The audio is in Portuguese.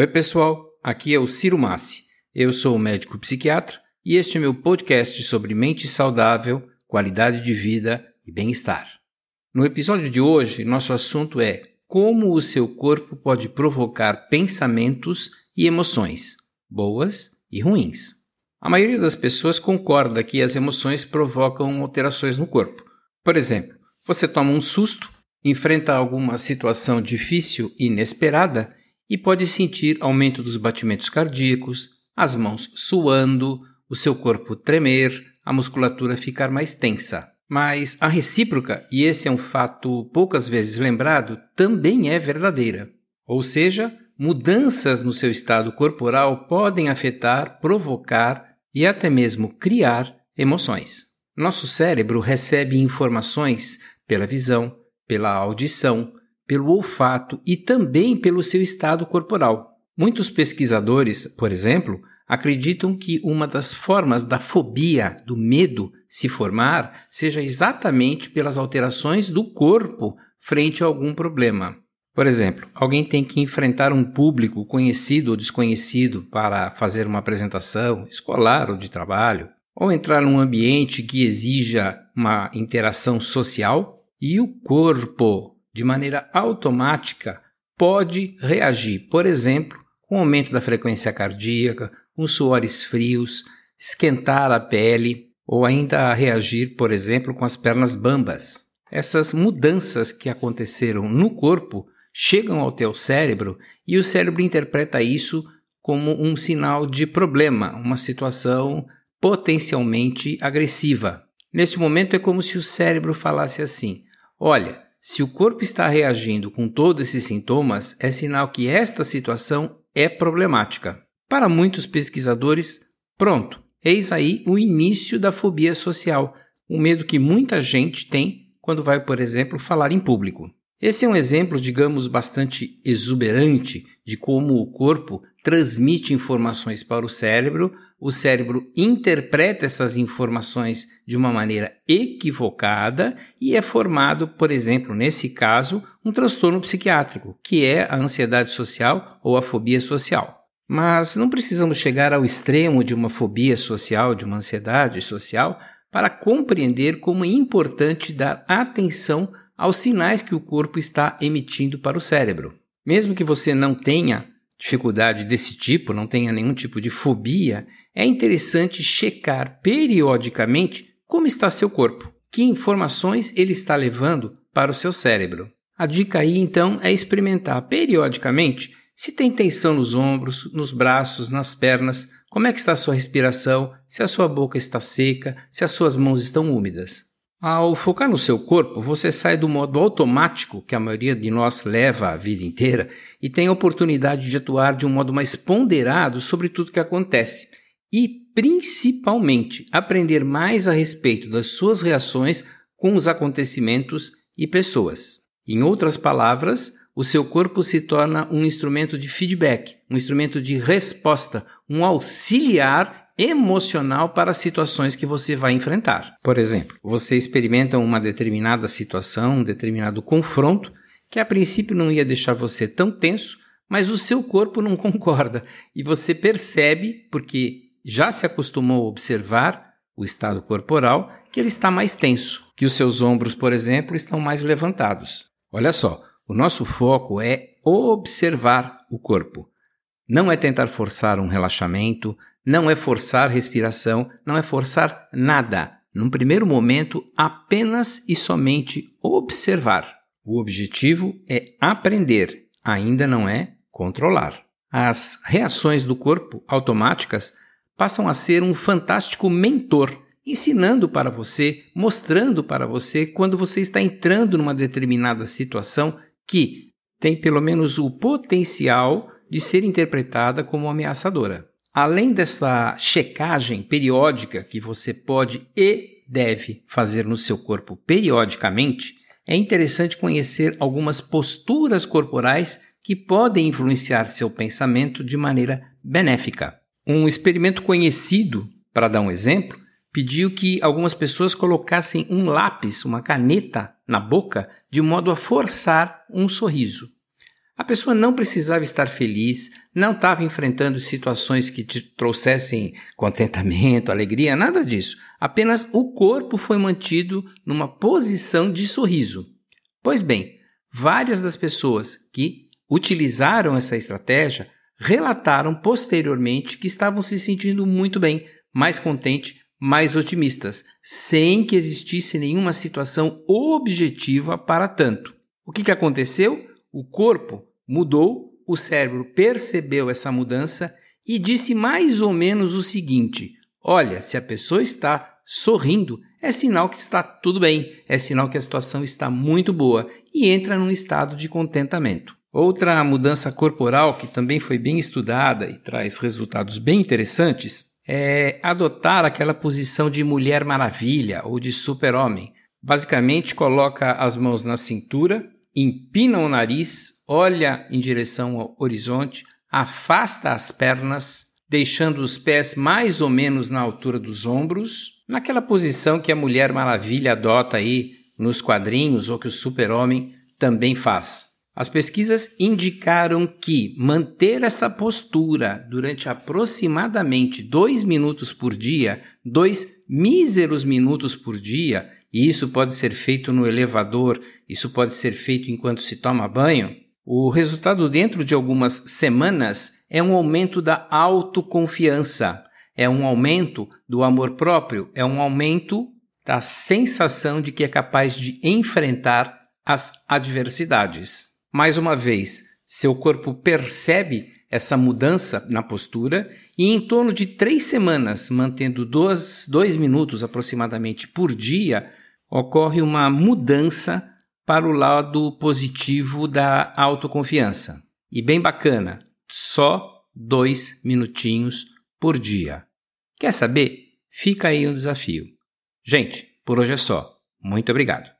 Oi, pessoal. Aqui é o Ciro Massi. Eu sou médico psiquiatra e este é meu podcast sobre mente saudável, qualidade de vida e bem-estar. No episódio de hoje, nosso assunto é como o seu corpo pode provocar pensamentos e emoções, boas e ruins. A maioria das pessoas concorda que as emoções provocam alterações no corpo. Por exemplo, você toma um susto, enfrenta alguma situação difícil e inesperada e pode sentir aumento dos batimentos cardíacos, as mãos suando, o seu corpo tremer, a musculatura ficar mais tensa. Mas a recíproca, e esse é um fato poucas vezes lembrado, também é verdadeira. Ou seja, mudanças no seu estado corporal podem afetar, provocar e até mesmo criar emoções. Nosso cérebro recebe informações pela visão, pela audição, pelo olfato e também pelo seu estado corporal. Muitos pesquisadores, por exemplo, acreditam que uma das formas da fobia, do medo, se formar seja exatamente pelas alterações do corpo frente a algum problema. Por exemplo, alguém tem que enfrentar um público conhecido ou desconhecido para fazer uma apresentação escolar ou de trabalho, ou entrar num ambiente que exija uma interação social, e o corpo de maneira automática, pode reagir, por exemplo, com aumento da frequência cardíaca, com suores frios, esquentar a pele ou ainda reagir, por exemplo, com as pernas bambas. Essas mudanças que aconteceram no corpo chegam ao teu cérebro e o cérebro interpreta isso como um sinal de problema, uma situação potencialmente agressiva. Neste momento é como se o cérebro falasse assim: Olha, se o corpo está reagindo com todos esses sintomas, é sinal que esta situação é problemática. Para muitos pesquisadores, pronto, eis aí o início da fobia social, um medo que muita gente tem quando vai, por exemplo, falar em público. Esse é um exemplo, digamos, bastante exuberante de como o corpo transmite informações para o cérebro, o cérebro interpreta essas informações de uma maneira equivocada e é formado, por exemplo, nesse caso, um transtorno psiquiátrico, que é a ansiedade social ou a fobia social. Mas não precisamos chegar ao extremo de uma fobia social, de uma ansiedade social, para compreender como é importante dar atenção aos sinais que o corpo está emitindo para o cérebro. Mesmo que você não tenha dificuldade desse tipo, não tenha nenhum tipo de fobia, é interessante checar periodicamente como está seu corpo, que informações ele está levando para o seu cérebro. A dica aí então é experimentar periodicamente se tem tensão nos ombros, nos braços, nas pernas, como é que está a sua respiração, se a sua boca está seca, se as suas mãos estão úmidas. Ao focar no seu corpo, você sai do modo automático que a maioria de nós leva a vida inteira e tem a oportunidade de atuar de um modo mais ponderado sobre tudo que acontece e, principalmente, aprender mais a respeito das suas reações com os acontecimentos e pessoas. Em outras palavras, o seu corpo se torna um instrumento de feedback, um instrumento de resposta, um auxiliar emocional para situações que você vai enfrentar. Por exemplo, você experimenta uma determinada situação, um determinado confronto, que a princípio não ia deixar você tão tenso, mas o seu corpo não concorda e você percebe, porque já se acostumou a observar o estado corporal, que ele está mais tenso, que os seus ombros, por exemplo, estão mais levantados. Olha só, o nosso foco é observar o corpo. Não é tentar forçar um relaxamento, não é forçar respiração, não é forçar nada. Num primeiro momento, apenas e somente observar. O objetivo é aprender, ainda não é controlar. As reações do corpo automáticas passam a ser um fantástico mentor, ensinando para você, mostrando para você quando você está entrando numa determinada situação que tem pelo menos o potencial de ser interpretada como ameaçadora. Além dessa checagem periódica que você pode e deve fazer no seu corpo periodicamente, é interessante conhecer algumas posturas corporais que podem influenciar seu pensamento de maneira benéfica. Um experimento conhecido, para dar um exemplo, pediu que algumas pessoas colocassem um lápis, uma caneta, na boca, de modo a forçar um sorriso. A pessoa não precisava estar feliz, não estava enfrentando situações que te trouxessem contentamento, alegria, nada disso. Apenas o corpo foi mantido numa posição de sorriso. Pois bem, várias das pessoas que utilizaram essa estratégia relataram posteriormente que estavam se sentindo muito bem, mais contente, mais otimistas, sem que existisse nenhuma situação objetiva para tanto. O que, que aconteceu? O corpo mudou, o cérebro percebeu essa mudança e disse mais ou menos o seguinte: olha, se a pessoa está sorrindo, é sinal que está tudo bem, é sinal que a situação está muito boa e entra num estado de contentamento. Outra mudança corporal que também foi bem estudada e traz resultados bem interessantes é adotar aquela posição de mulher maravilha ou de super-homem. Basicamente, coloca as mãos na cintura, empina o nariz, olha em direção ao horizonte, afasta as pernas, deixando os pés mais ou menos na altura dos ombros, naquela posição que a Mulher Maravilha adota aí nos quadrinhos ou que o Super-Homem também faz. As pesquisas indicaram que manter essa postura durante aproximadamente dois minutos por dia, dois míseros minutos por dia, e isso pode ser feito no elevador, isso pode ser feito enquanto se toma banho, o resultado dentro de algumas semanas é um aumento da autoconfiança, é um aumento do amor próprio, é um aumento da sensação de que é capaz de enfrentar as adversidades. Mais uma vez, seu corpo percebe essa mudança na postura e em torno de três semanas, mantendo dois, dois minutos aproximadamente por dia, ocorre uma mudança para o lado positivo da autoconfiança. E bem bacana, só dois minutinhos por dia. Quer saber? Fica aí um desafio. Gente, por hoje é só. Muito obrigado.